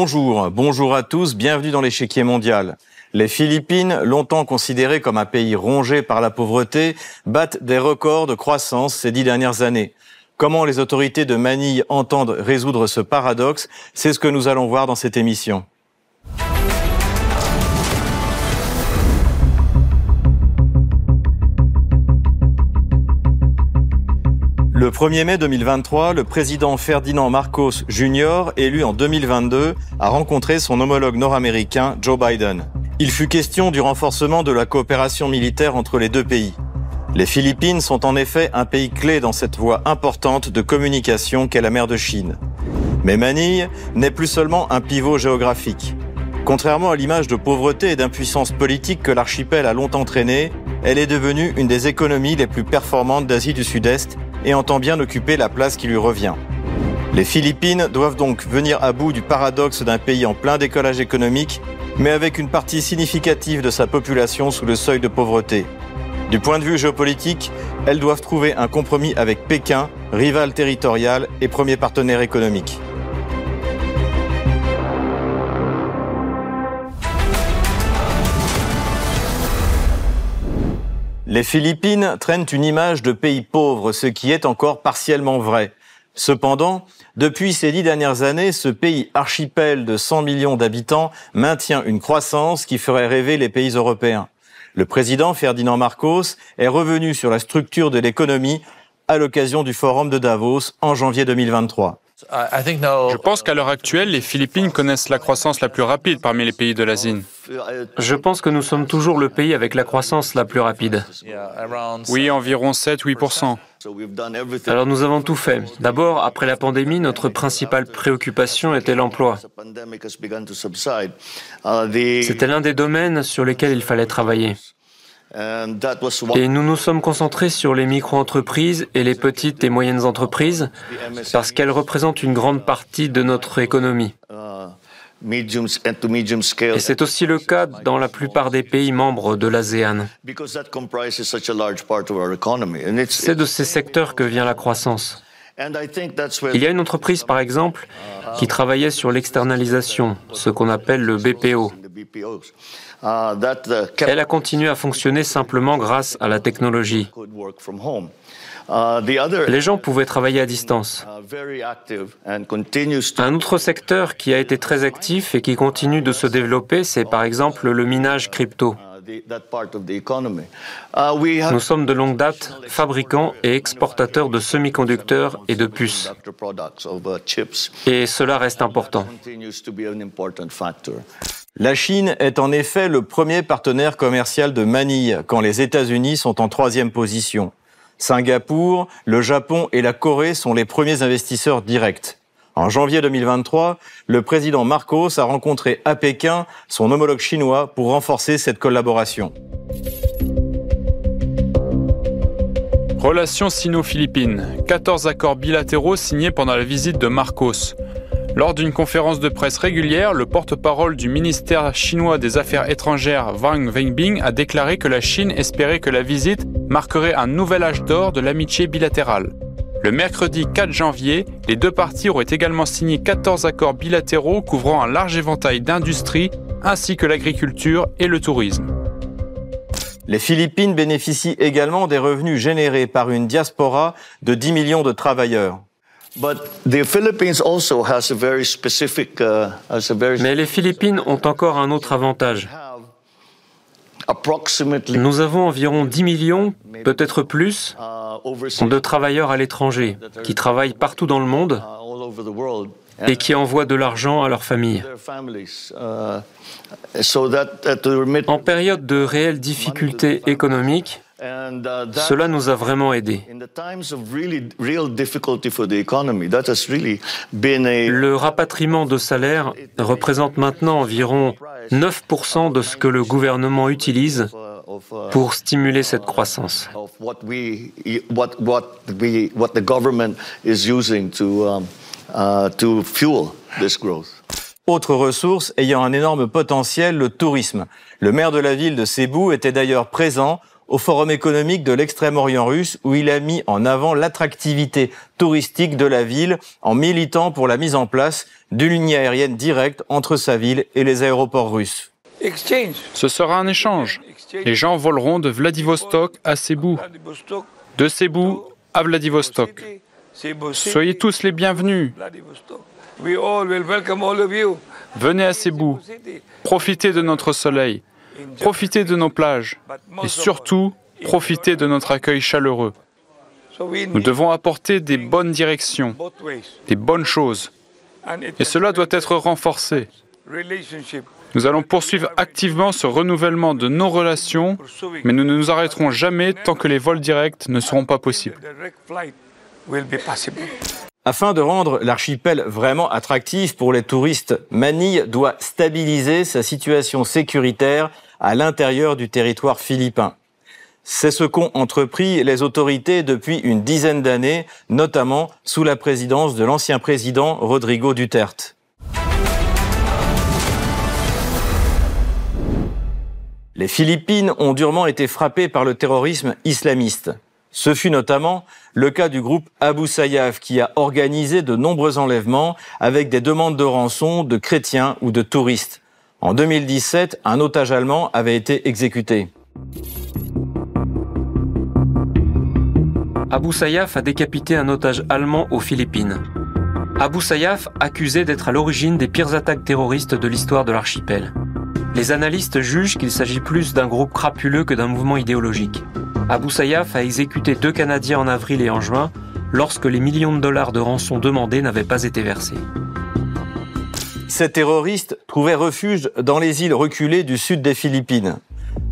Bonjour, bonjour à tous, bienvenue dans l'échiquier mondial. Les Philippines, longtemps considérées comme un pays rongé par la pauvreté, battent des records de croissance ces dix dernières années. Comment les autorités de Manille entendent résoudre ce paradoxe, c'est ce que nous allons voir dans cette émission. Le 1er mai 2023, le président Ferdinand Marcos Jr., élu en 2022, a rencontré son homologue nord-américain Joe Biden. Il fut question du renforcement de la coopération militaire entre les deux pays. Les Philippines sont en effet un pays clé dans cette voie importante de communication qu'est la mer de Chine. Mais Manille n'est plus seulement un pivot géographique. Contrairement à l'image de pauvreté et d'impuissance politique que l'archipel a longtemps traîné, elle est devenue une des économies les plus performantes d'Asie du Sud-Est et entend bien occuper la place qui lui revient. Les Philippines doivent donc venir à bout du paradoxe d'un pays en plein décollage économique, mais avec une partie significative de sa population sous le seuil de pauvreté. Du point de vue géopolitique, elles doivent trouver un compromis avec Pékin, rival territorial et premier partenaire économique. Les Philippines traînent une image de pays pauvre, ce qui est encore partiellement vrai. Cependant, depuis ces dix dernières années, ce pays archipel de 100 millions d'habitants maintient une croissance qui ferait rêver les pays européens. Le président Ferdinand Marcos est revenu sur la structure de l'économie à l'occasion du forum de Davos en janvier 2023. Je pense qu'à l'heure actuelle, les Philippines connaissent la croissance la plus rapide parmi les pays de l'ASIN. Je pense que nous sommes toujours le pays avec la croissance la plus rapide. Oui, environ 7-8%. Alors nous avons tout fait. D'abord, après la pandémie, notre principale préoccupation était l'emploi. C'était l'un des domaines sur lesquels il fallait travailler. Et nous nous sommes concentrés sur les micro-entreprises et les petites et moyennes entreprises parce qu'elles représentent une grande partie de notre économie. Et c'est aussi le cas dans la plupart des pays membres de l'ASEAN. C'est de ces secteurs que vient la croissance. Il y a une entreprise, par exemple, qui travaillait sur l'externalisation, ce qu'on appelle le BPO. Elle a continué à fonctionner simplement grâce à la technologie. Les gens pouvaient travailler à distance. Un autre secteur qui a été très actif et qui continue de se développer, c'est par exemple le minage crypto. Nous sommes de longue date fabricants et exportateurs de semi-conducteurs et de puces. Et cela reste important. La Chine est en effet le premier partenaire commercial de Manille quand les États-Unis sont en troisième position. Singapour, le Japon et la Corée sont les premiers investisseurs directs. En janvier 2023, le président Marcos a rencontré à Pékin son homologue chinois pour renforcer cette collaboration. Relations sino-philippines. 14 accords bilatéraux signés pendant la visite de Marcos. Lors d'une conférence de presse régulière, le porte-parole du ministère chinois des Affaires étrangères Wang Wenbing a déclaré que la Chine espérait que la visite marquerait un nouvel âge d'or de l'amitié bilatérale. Le mercredi 4 janvier, les deux parties auraient également signé 14 accords bilatéraux couvrant un large éventail d'industries ainsi que l'agriculture et le tourisme. Les Philippines bénéficient également des revenus générés par une diaspora de 10 millions de travailleurs. Uh, Mais les Philippines ont encore un autre avantage. Nous avons environ 10 millions, peut-être plus, uh, de travailleurs à l'étranger qui travaillent partout dans le monde uh, et qui envoient de l'argent à leurs familles. En période de réelles difficultés économiques, Uh, Cela nous a vraiment aidés. Le rapatriement de salaire représente maintenant environ 9% de ce que le gouvernement utilise pour stimuler cette croissance. Autre ressource ayant un énorme potentiel, le tourisme. Le maire de la ville de Cebu était d'ailleurs présent au Forum économique de l'extrême-orient russe où il a mis en avant l'attractivité touristique de la ville en militant pour la mise en place d'une ligne aérienne directe entre sa ville et les aéroports russes. Ce sera un échange. Les gens voleront de Vladivostok à Cebu, de Cebu à Vladivostok. Soyez tous les bienvenus. Venez à Cebu, profitez de notre soleil, profitez de nos plages et surtout profitez de notre accueil chaleureux. Nous devons apporter des bonnes directions, des bonnes choses. Et cela doit être renforcé. Nous allons poursuivre activement ce renouvellement de nos relations, mais nous ne nous arrêterons jamais tant que les vols directs ne seront pas possibles. Afin de rendre l'archipel vraiment attractif pour les touristes, Manille doit stabiliser sa situation sécuritaire à l'intérieur du territoire philippin. C'est ce qu'ont entrepris les autorités depuis une dizaine d'années, notamment sous la présidence de l'ancien président Rodrigo Duterte. Les Philippines ont durement été frappées par le terrorisme islamiste. Ce fut notamment le cas du groupe Abu Sayyaf qui a organisé de nombreux enlèvements avec des demandes de rançon de chrétiens ou de touristes. En 2017, un otage allemand avait été exécuté. Abu Sayyaf a décapité un otage allemand aux Philippines. Abu Sayyaf accusé d'être à l'origine des pires attaques terroristes de l'histoire de l'archipel. Les analystes jugent qu'il s'agit plus d'un groupe crapuleux que d'un mouvement idéologique. Abu Sayyaf a exécuté deux Canadiens en avril et en juin, lorsque les millions de dollars de rançon demandés n'avaient pas été versés. Ces terroristes trouvaient refuge dans les îles reculées du sud des Philippines.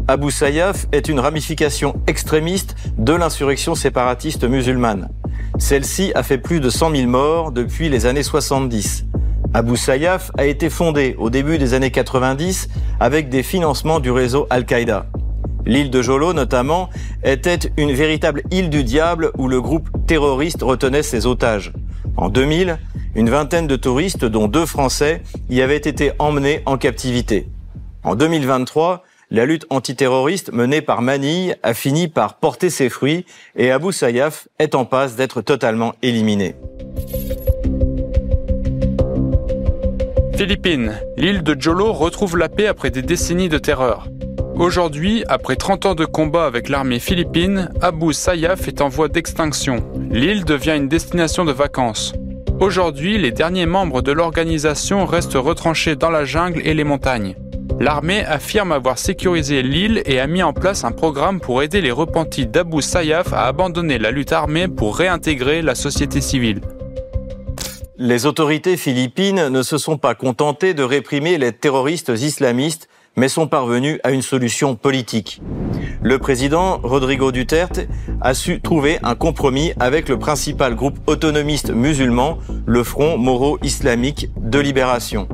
Abu Sayyaf est une ramification extrémiste de l'insurrection séparatiste musulmane. Celle-ci a fait plus de 100 000 morts depuis les années 70. Abu Sayyaf a été fondé au début des années 90 avec des financements du réseau Al-Qaïda. L'île de Jolo, notamment, était une véritable île du diable où le groupe terroriste retenait ses otages. En 2000, une vingtaine de touristes, dont deux Français, y avaient été emmenés en captivité. En 2023, la lutte antiterroriste menée par Manille a fini par porter ses fruits et Abu Sayyaf est en passe d'être totalement éliminé. Philippines. L'île de Jolo retrouve la paix après des décennies de terreur. Aujourd'hui, après 30 ans de combat avec l'armée philippine, Abu Sayyaf est en voie d'extinction. L'île devient une destination de vacances. Aujourd'hui, les derniers membres de l'organisation restent retranchés dans la jungle et les montagnes. L'armée affirme avoir sécurisé l'île et a mis en place un programme pour aider les repentis d'Abu Sayyaf à abandonner la lutte armée pour réintégrer la société civile. Les autorités philippines ne se sont pas contentées de réprimer les terroristes islamistes, mais sont parvenues à une solution politique. Le président Rodrigo Duterte a su trouver un compromis avec le principal groupe autonomiste musulman, le Front Moro-Islamique de Libération.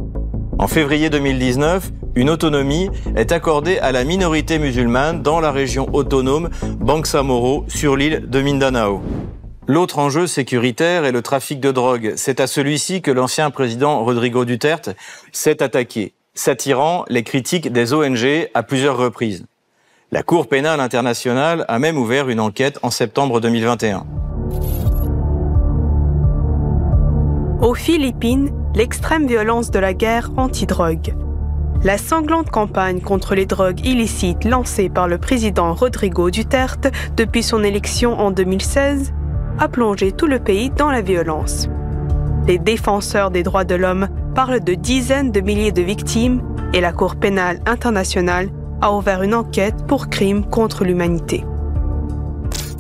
En février 2019, une autonomie est accordée à la minorité musulmane dans la région autonome Bangsamoro sur l'île de Mindanao. L'autre enjeu sécuritaire est le trafic de drogue. C'est à celui-ci que l'ancien président Rodrigo Duterte s'est attaqué, s'attirant les critiques des ONG à plusieurs reprises. La Cour pénale internationale a même ouvert une enquête en septembre 2021. Aux Philippines, l'extrême violence de la guerre anti-drogue. La sanglante campagne contre les drogues illicites lancée par le président Rodrigo Duterte depuis son élection en 2016 a plongé tout le pays dans la violence. Les défenseurs des droits de l'homme parlent de dizaines de milliers de victimes et la Cour pénale internationale a ouvert une enquête pour crimes contre l'humanité.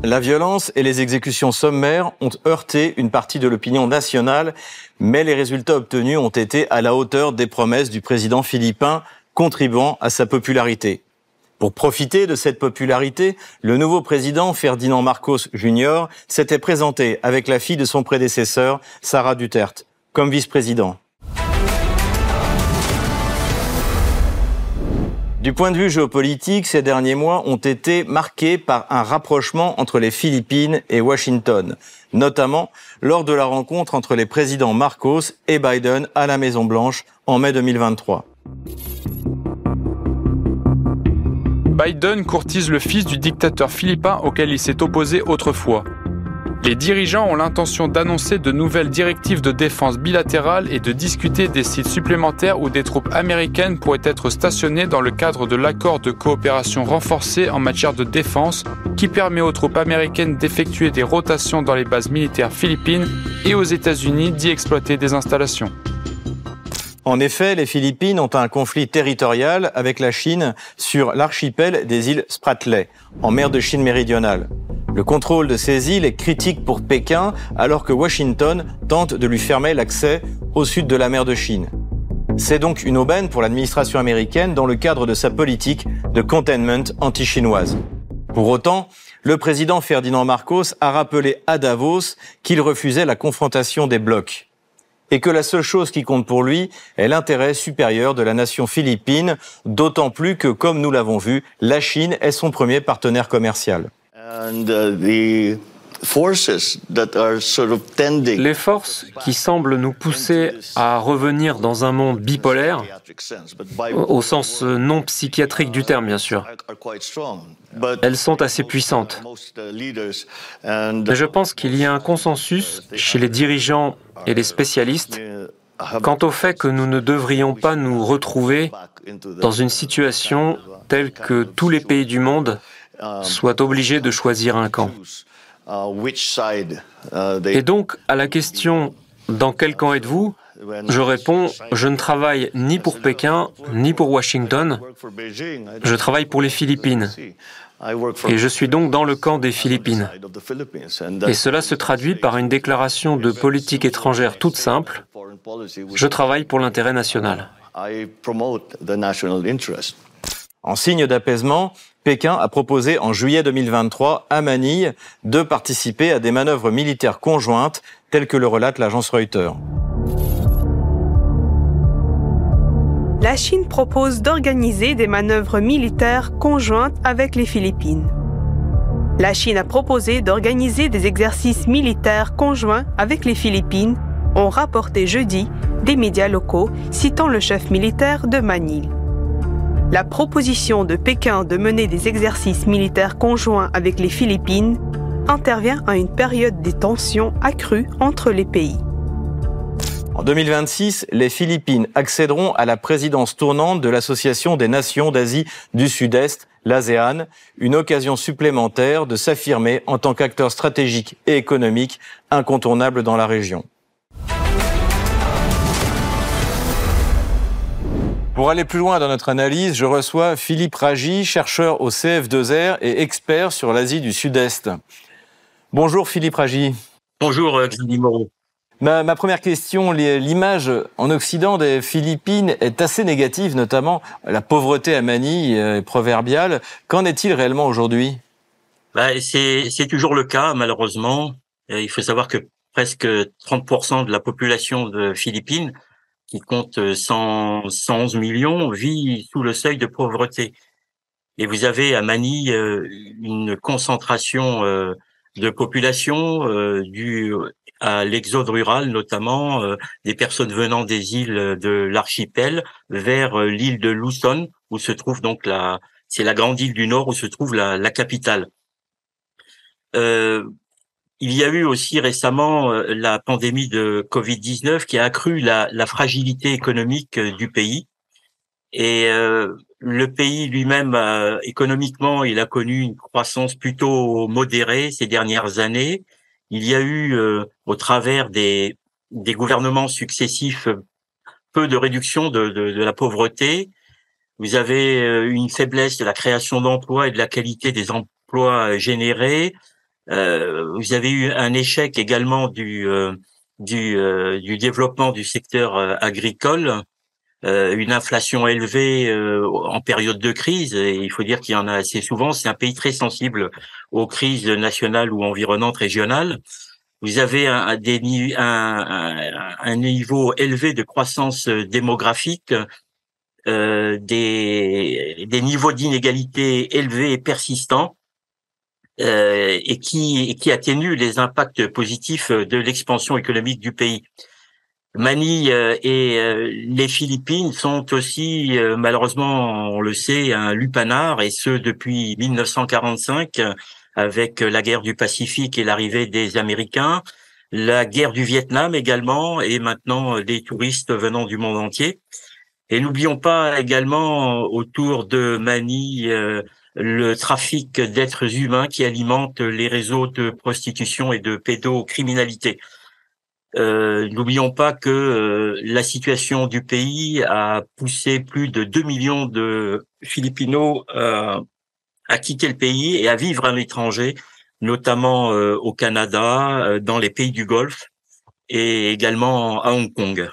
La violence et les exécutions sommaires ont heurté une partie de l'opinion nationale, mais les résultats obtenus ont été à la hauteur des promesses du président philippin, contribuant à sa popularité. Pour profiter de cette popularité, le nouveau président Ferdinand Marcos Jr. s'était présenté avec la fille de son prédécesseur, Sarah Duterte, comme vice-président. Du point de vue géopolitique, ces derniers mois ont été marqués par un rapprochement entre les Philippines et Washington, notamment lors de la rencontre entre les présidents Marcos et Biden à la Maison-Blanche en mai 2023. Biden courtise le fils du dictateur philippin auquel il s'est opposé autrefois. Les dirigeants ont l'intention d'annoncer de nouvelles directives de défense bilatérales et de discuter des sites supplémentaires où des troupes américaines pourraient être stationnées dans le cadre de l'accord de coopération renforcée en matière de défense qui permet aux troupes américaines d'effectuer des rotations dans les bases militaires philippines et aux États-Unis d'y exploiter des installations. En effet, les Philippines ont un conflit territorial avec la Chine sur l'archipel des îles Spratly, en mer de Chine méridionale. Le contrôle de ces îles est critique pour Pékin alors que Washington tente de lui fermer l'accès au sud de la mer de Chine. C'est donc une aubaine pour l'administration américaine dans le cadre de sa politique de containment anti-chinoise. Pour autant, le président Ferdinand Marcos a rappelé à Davos qu'il refusait la confrontation des blocs et que la seule chose qui compte pour lui est l'intérêt supérieur de la nation philippine, d'autant plus que, comme nous l'avons vu, la Chine est son premier partenaire commercial. Uh, les forces qui semblent nous pousser à revenir dans un monde bipolaire, au sens non psychiatrique du terme bien sûr, elles sont assez puissantes. Mais je pense qu'il y a un consensus chez les dirigeants et les spécialistes quant au fait que nous ne devrions pas nous retrouver dans une situation telle que tous les pays du monde soient obligés de choisir un camp. Et donc, à la question dans quel camp êtes-vous je réponds, je ne travaille ni pour Pékin, ni pour Washington, je travaille pour les Philippines. Et je suis donc dans le camp des Philippines. Et cela se traduit par une déclaration de politique étrangère toute simple. Je travaille pour l'intérêt national. En signe d'apaisement, Pékin a proposé en juillet 2023 à Manille de participer à des manœuvres militaires conjointes telles que le relate l'agence Reuters. La Chine propose d'organiser des manœuvres militaires conjointes avec les Philippines. La Chine a proposé d'organiser des exercices militaires conjoints avec les Philippines, ont rapporté jeudi des médias locaux citant le chef militaire de Manille la proposition de Pékin de mener des exercices militaires conjoints avec les Philippines intervient à une période des tensions accrues entre les pays. En 2026, les Philippines accéderont à la présidence tournante de l'Association des nations d'Asie du Sud-Est, l'ASEAN, une occasion supplémentaire de s'affirmer en tant qu'acteur stratégique et économique incontournable dans la région. Pour aller plus loin dans notre analyse, je reçois Philippe Ragy, chercheur au CF2R et expert sur l'Asie du Sud-Est. Bonjour Philippe Ragy. Bonjour euh, Xavier Moreau. Ma, ma, première question, l'image en Occident des Philippines est assez négative, notamment la pauvreté à Manille est proverbiale. Qu'en est-il réellement aujourd'hui? Bah, C'est toujours le cas, malheureusement. Euh, il faut savoir que presque 30% de la population de Philippines qui compte 100, euh, 111 millions, vit sous le seuil de pauvreté. Et vous avez à Manille euh, une concentration euh, de population due à l'exode rural, notamment des personnes venant des îles de l'archipel vers l'île de Luzon, où se trouve donc la, c'est la grande île du Nord où se trouve la, la capitale. Il y a eu aussi récemment euh, la pandémie de Covid-19 qui a accru la, fragilité économique euh, du pays. Et euh, le pays lui-même, économiquement, il a connu une croissance plutôt modérée ces dernières années. Il y a eu, au travers des, gouvernements successifs, peu de réduction de, de, de la pauvreté. Vous avez une faiblesse de la création d'emplois et de la qualité des emplois générés. Euh, vous avez eu un échec également du euh, du, euh, du, développement du secteur agricole, une inflation élevée en période de crise. Et il faut dire qu'il y en a assez souvent. C'est un pays très sensible aux crises nationales ou environnantes régionales. Vous avez un, des, un, un, niveau élevé de croissance démographique, euh, des, des niveaux d'inégalité élevés et persistants euh, et qui, qui atténue les impacts positifs de l'expansion économique du pays. Manille et les Philippines sont aussi, malheureusement, on le sait, un lupanar, et ce depuis 1945, avec la guerre du Pacifique et l'arrivée des Américains, la guerre du Vietnam également, et maintenant des touristes venant du monde entier. Et n'oublions pas également autour de Manille le trafic d'êtres humains qui alimente les réseaux de prostitution et de pédocriminalité. Euh, N'oublions pas que euh, la situation du pays a poussé plus de 2 millions de Philippinos euh, à quitter le pays et à vivre à l'étranger, notamment au Canada, dans les pays du Golfe et également à Hong Kong.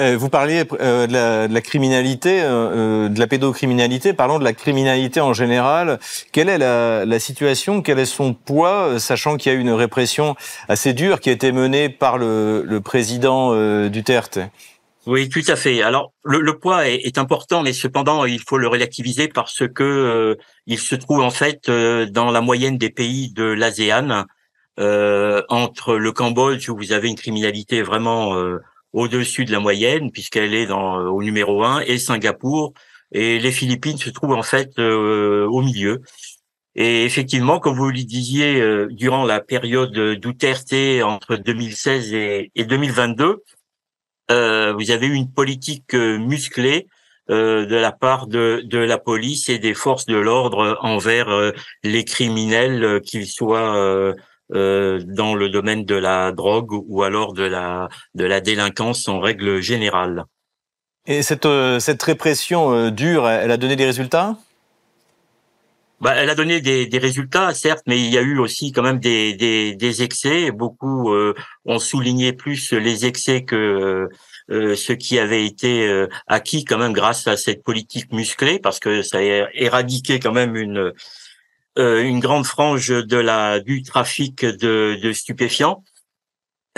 Euh, vous parliez euh, de, la, de, la, criminalité, euh, de la pédocriminalité. Parlons de la criminalité en général. Quelle est la, la situation? Quel est son poids, sachant qu'il y a eu une répression assez dure qui a été menée par le, le président Duterte? Oui, tout à fait. Alors, le, le poids est, est, important, mais cependant, il faut le relativiser parce que il se trouve en fait dans la moyenne des pays de l'ASEAN, entre le Cambodge où vous avez une criminalité vraiment au-dessus de la moyenne puisqu'elle est dans, euh, au numéro 1 et Singapour et les Philippines se trouvent en fait euh, au milieu. Et effectivement, comme vous le disiez, euh, durant la période Duterte entre 2016 et, et 2022, euh, vous avez eu une politique musclée de la part de, de, la police et des forces de l'ordre envers les criminels, qu'ils soient euh, dans le domaine de la drogue ou alors de la de la délinquance en règle générale. Et cette euh, cette répression euh, dure, elle a donné des résultats? Bah, elle a donné des, des, résultats, certes, mais il y a eu aussi quand même des, des, des excès. Beaucoup ont souligné plus les excès que ce qui avait été acquis quand même grâce à cette politique musclée, parce que ça a éradiqué quand même une euh, une grande frange de la du trafic de, de stupéfiants.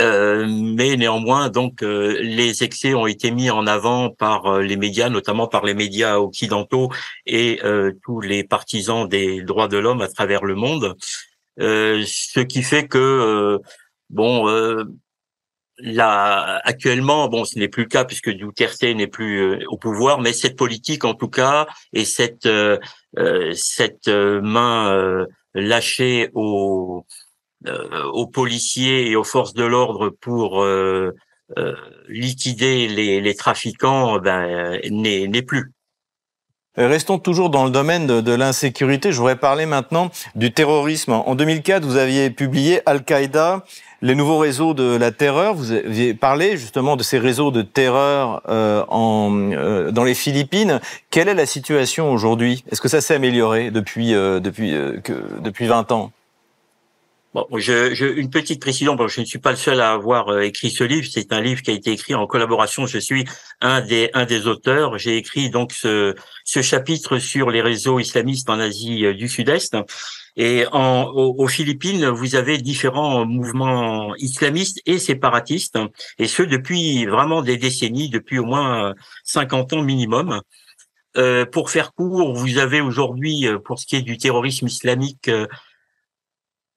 Euh, mais néanmoins, donc euh, les excès ont été mis en avant par euh, les médias, notamment par les médias occidentaux et tous les partisans des droits de l'homme à travers le monde, ce qui fait que bon, là actuellement, bon, ce n'est plus le cas puisque Duterte n'est plus au pouvoir, mais cette politique en tout cas et cette euh, cette euh, main euh, lâchée aux, aux policiers et aux forces de l'ordre pour liquider les, les trafiquants ben, n'est plus. Restons toujours dans le domaine de l'insécurité. Je voudrais parler maintenant du terrorisme. En 2004, vous aviez publié Al-Qaïda, les nouveaux réseaux de la terreur. Vous aviez parlé justement de ces réseaux de terreur euh, en, euh, dans les Philippines. Quelle est la situation aujourd'hui? Est-ce que ça s'est amélioré depuis, euh, depuis, que, depuis 20 ans? Bon, je, je, une petite précision. Bon, je ne suis pas le seul à avoir euh, écrit ce livre. C'est un livre qui a été écrit en collaboration. Je suis un des un des auteurs. J'ai écrit donc ce, ce chapitre sur les réseaux islamistes en Asie euh, du Sud-Est. Et en, aux, Philippines, vous avez différents mouvements islamistes et séparatistes, et ce depuis vraiment des décennies, depuis au moins 50 ans minimum. Euh, pour faire court, vous avez aujourd'hui, euh, pour ce qui est du terrorisme islamique,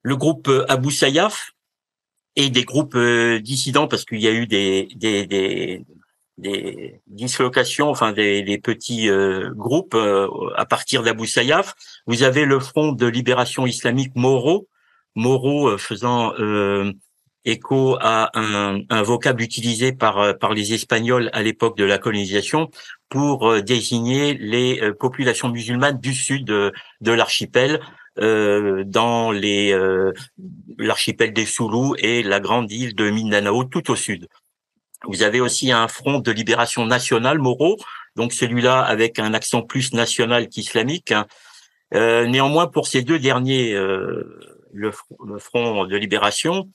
le groupe euh, Abu Sayyaf et des groupes euh, dissidents parce qu'il y a eu des, des, des, des dislocations, enfin des, des petits euh, groupes à partir d'Abu Sayyaf. Vous avez le Front de libération islamique Moro, Moro faisant écho à un, vocable utilisé par, par les Espagnols à l'époque de la colonisation pour désigner les populations musulmanes du sud de, l'archipel, euh, dans les euh, l'archipel des Soulous et la grande île de Mindanao tout au sud. Vous avez aussi un front de libération nationale, Moro, donc celui-là avec un accent plus national qu'islamique. Euh, néanmoins, pour ces deux derniers, euh, le, front de libération,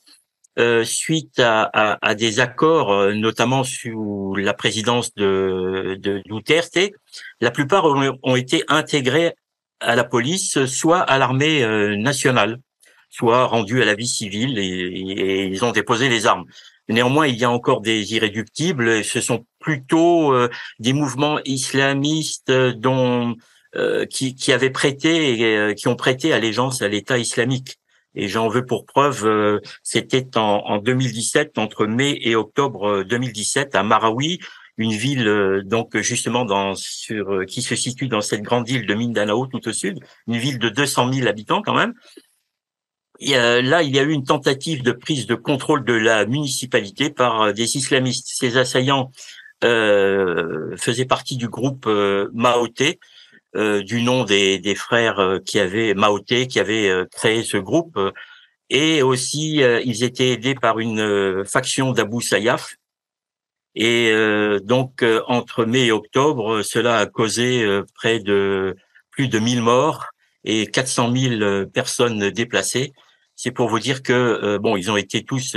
euh, suite à, à, à, des accords, notamment sous la présidence de, de Duterte, la plupart ont, ont été intégrés à la police, soit à l'armée euh, nationale, soit rendus à la vie civile et, ils ont déposé les armes. Néanmoins, il y a encore des irréductibles. Ce sont plutôt euh, des mouvements islamistes dont euh, qui, qui, avaient prêté, qui ont prêté allégeance à l'État islamique. Et j'en veux pour preuve, c'était en, en 2017, entre mai et octobre 2017, à Marawi, une ville donc justement dans sur qui se situe dans cette grande île de Mindanao tout au sud, une ville de 200 000 habitants quand même. Là, il y a eu une tentative de prise de contrôle de la municipalité par des islamistes. Ces assaillants euh, faisaient partie du groupe euh, Maoté, euh, du nom des, des frères qui avaient Maoté, qui avaient créé ce groupe. et aussi, ils étaient aidés par une faction d'Abu Sayyaf, et donc, entre mai et octobre, cela a causé près de plus de 1000 morts et 400 000 personnes déplacées. C'est pour vous dire que bon, ils ont été tous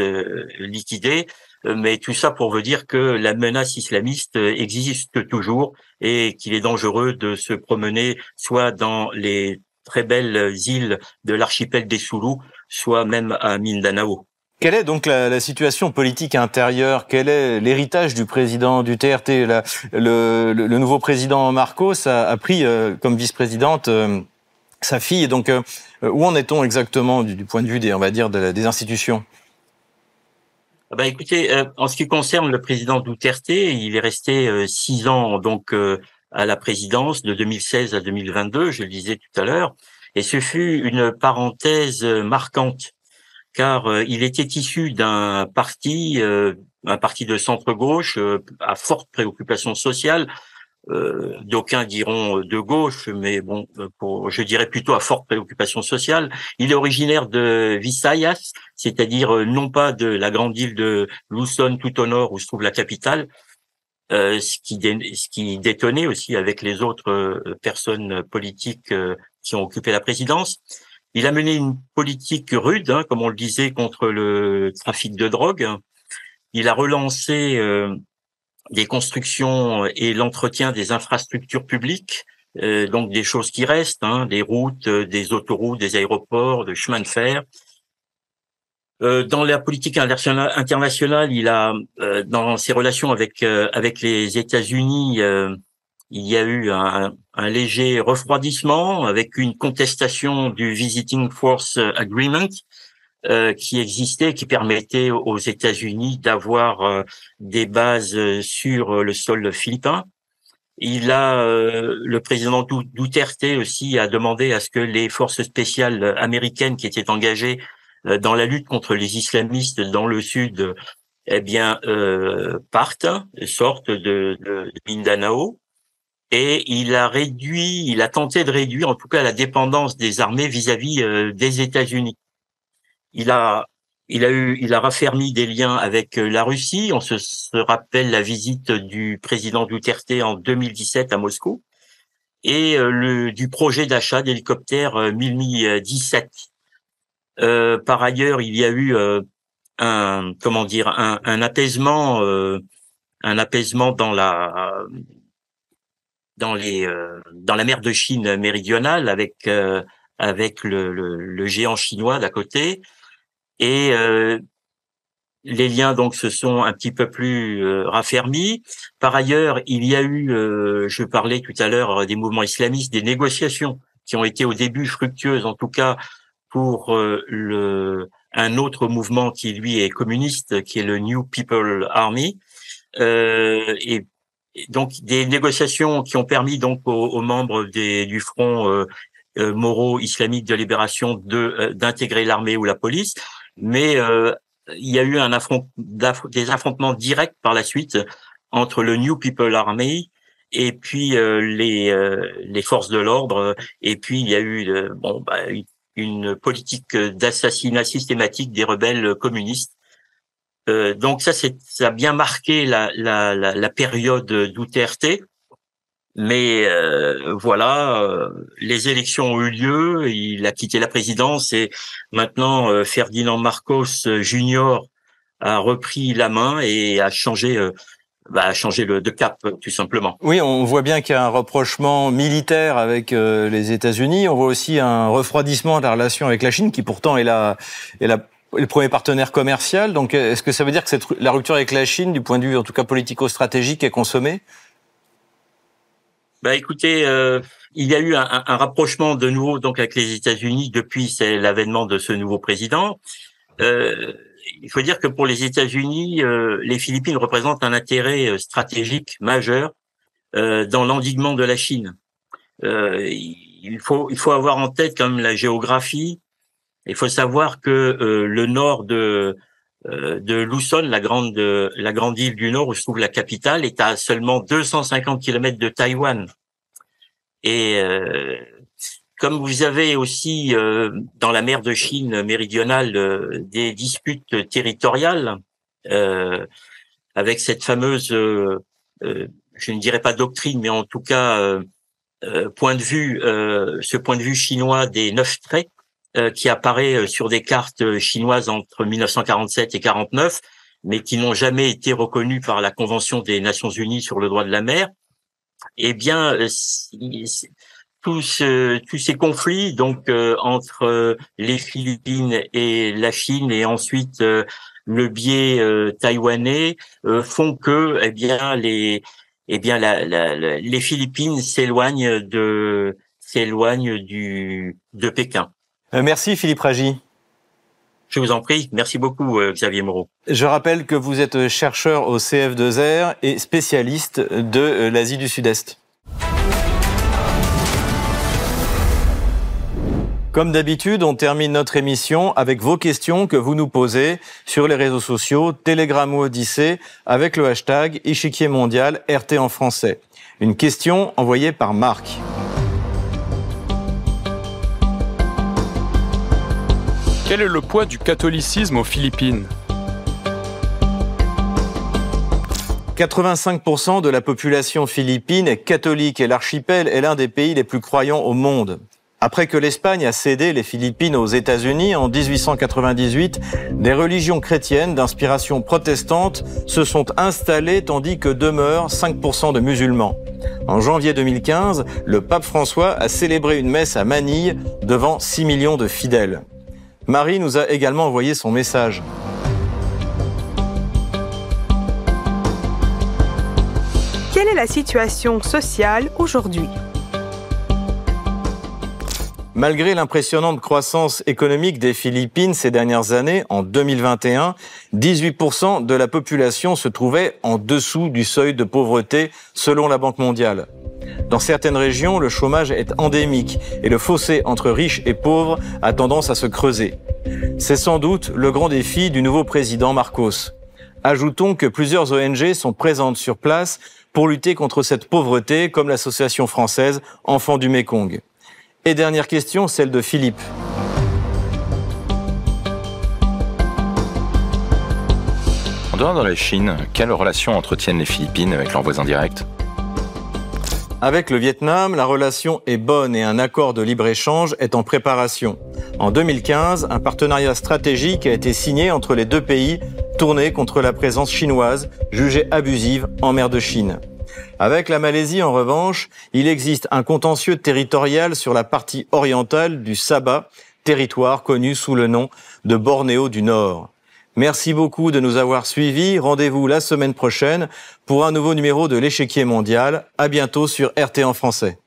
liquidés, mais tout ça pour vous dire que la menace islamiste existe toujours et qu'il est dangereux de se promener soit dans les très belles îles de l'archipel des Soulous, soit même à Mindanao. Quelle est donc la, situation politique intérieure? Quel est l'héritage du président du TRT le, nouveau président Marcos a, pris euh, comme vice-présidente euh, sa fille. Donc, euh, où en est-on exactement du, point de vue des, on va dire, des institutions? Ah bah écoutez, en ce qui concerne le président Duterte, il est resté six ans donc à la présidence de 2016 à 2022, je le disais tout à l'heure, et ce fut une parenthèse marquante car euh, il était issu d'un parti, euh, un parti de centre-gauche euh, à forte préoccupation sociale. D'aucuns diront de gauche, mais bon, pour, je dirais plutôt à forte préoccupation sociale. Il est originaire de Visayas, c'est-à-dire non pas de la grande île de Luzon tout au nord où se trouve la capitale, ce qui, ce qui détonnait aussi avec les autres personnes politiques qui ont occupé la présidence. Il a mené une politique rude, hein, comme on le disait, contre le trafic de drogue. Il a relancé euh, des constructions et l'entretien des infrastructures publiques, euh, donc des choses qui restent, hein, des routes, des autoroutes, des aéroports, des chemins de fer. Euh, dans la politique internationale, il a, dans ses relations avec avec les États-Unis, il y a eu un, un, léger refroidissement avec une contestation du Visiting Force Agreement euh, qui existait, qui permettait aux États-Unis d'avoir euh, des bases sur le sol philippin. Il a, euh, le président Duterte aussi a demandé à ce que les forces spéciales américaines qui étaient engagées euh, dans la lutte contre les islamistes dans le sud, eh bien, partent, sortent de, de Mindanao et il a réduit, il a tenté de réduire en tout cas la dépendance des armées vis-à-vis euh, des États-Unis. Il a il a eu, il a raffermi des liens avec euh, la Russie. On se, rappelle la visite du président Duterte en 2017 à Moscou et euh, le, du projet d'achat d'hélicoptères Mi 17. Euh, par ailleurs, il y a eu un comment dire un, un apaisement, un apaisement dans la dans les euh, dans la mer de Chine méridionale avec euh, avec le, géant chinois d'à côté et euh, les liens donc se sont un petit peu plus raffermis. Par ailleurs, il y a eu, je parlais tout à l'heure des mouvements islamistes, des négociations qui ont été au début fructueuses, en tout cas pour le un autre mouvement qui lui est communiste, qui est le New People Army. Euh, et donc des négociations qui ont permis donc aux, membres des, du front euh, euh, Moro islamique de libération de euh, d'intégrer l'armée ou la police, mais euh, il y a eu un affront, des affrontements directs par la suite entre le New People Army et puis les les forces de l'ordre et puis il y a eu bon bah, une politique d'assassinat systématique des rebelles communistes euh, donc ça, c'est ça a bien marqué la, la, la, la période Duterte. Mais euh, voilà, euh, les élections ont eu lieu, il a quitté la présidence et maintenant euh, Ferdinand Marcos Junior a repris la main et a changé bah, a changé le, de cap, tout simplement. Oui, on voit bien qu'il y a un reprochement militaire avec les États-Unis. On voit aussi un refroidissement de la relation avec la Chine, qui pourtant est la, est la le premier partenaire commercial. Donc, est-ce que ça veut dire que cette, la rupture avec la Chine, du point de vue en tout cas politico-stratégique, est consommée? Bah, écoutez, euh, il y a eu un, rapprochement de nouveau donc avec les États-Unis depuis l'avènement de ce nouveau président. Euh, il faut dire que pour les États-Unis, euh, les Philippines représentent un intérêt euh, stratégique majeur euh, dans l'endiguement de la Chine. Euh, il faut il faut avoir en tête comme la géographie. Il faut savoir que le nord de de Luzon, la grande la grande île du Nord où se trouve la capitale, est à seulement 250 km de Taïwan. Et euh, comme vous avez aussi euh, dans la mer de Chine méridionale euh, des disputes territoriales avec cette fameuse, je ne dirais pas doctrine, mais en tout cas point de vue, ce point de vue chinois des neuf traits qui apparaît sur des cartes chinoises entre 1947 et 49, mais qui n'ont jamais été reconnus par la Convention des Nations Unies sur le droit de la mer eh bien, euh, tous, tous ces conflits donc euh, entre euh, les Philippines et la Chine et ensuite le biais taïwanais font que eh bien les eh bien la, la, les Philippines s'éloignent de s'éloignent du de Pékin. Merci Philippe Ragy. Je vous en prie. Merci beaucoup, euh, Xavier Moreau. Je rappelle que vous êtes chercheur au CF2R et spécialiste de euh, l'Asie du Sud-Est. Comme d'habitude, on termine notre émission avec vos questions que vous nous posez sur les réseaux sociaux, Telegram ou Odyssée, avec le hashtag Échiquier mondial RT en français. Une question envoyée par Marc. Quel est le poids du catholicisme aux Philippines? 85% de la population philippine est catholique et l'archipel est l'un des pays les plus croyants au monde. Après que l'Espagne a cédé les Philippines aux États-Unis en 1898, des religions chrétiennes d'inspiration protestante se sont installées tandis que demeurent 5% de musulmans. En janvier 2015, le pape François a célébré une messe à Manille devant 6 millions de fidèles. Marie nous a également envoyé son message. Quelle est la situation sociale aujourd'hui? Malgré l'impressionnante croissance économique des Philippines ces dernières années, en 2021, 18% de la population se trouvait en dessous du seuil de pauvreté selon la Banque mondiale. Dans certaines régions, le chômage est endémique et le fossé entre riches et pauvres a tendance à se creuser. C'est sans doute le grand défi du nouveau président Marcos. Ajoutons que plusieurs ONG sont présentes sur place pour lutter contre cette pauvreté, comme l'association française Enfants du Mékong. Et dernière question, celle de Philippe. En dehors de la Chine, quelle relation entretiennent les Philippines avec leurs voisins directs? Avec le Vietnam, la relation est bonne et un accord de libre-échange est en préparation. En 2015, un partenariat stratégique a été signé entre les deux pays tourné contre la présence chinoise jugée abusive en mer de Chine. Avec la Malaisie, en revanche, il existe un contentieux territorial sur la partie orientale du Sabah, territoire connu sous le nom de Bornéo du Nord. Merci beaucoup de nous avoir suivis. Rendez-vous la semaine prochaine pour un nouveau numéro de l'échiquier mondial. À bientôt sur RT en français.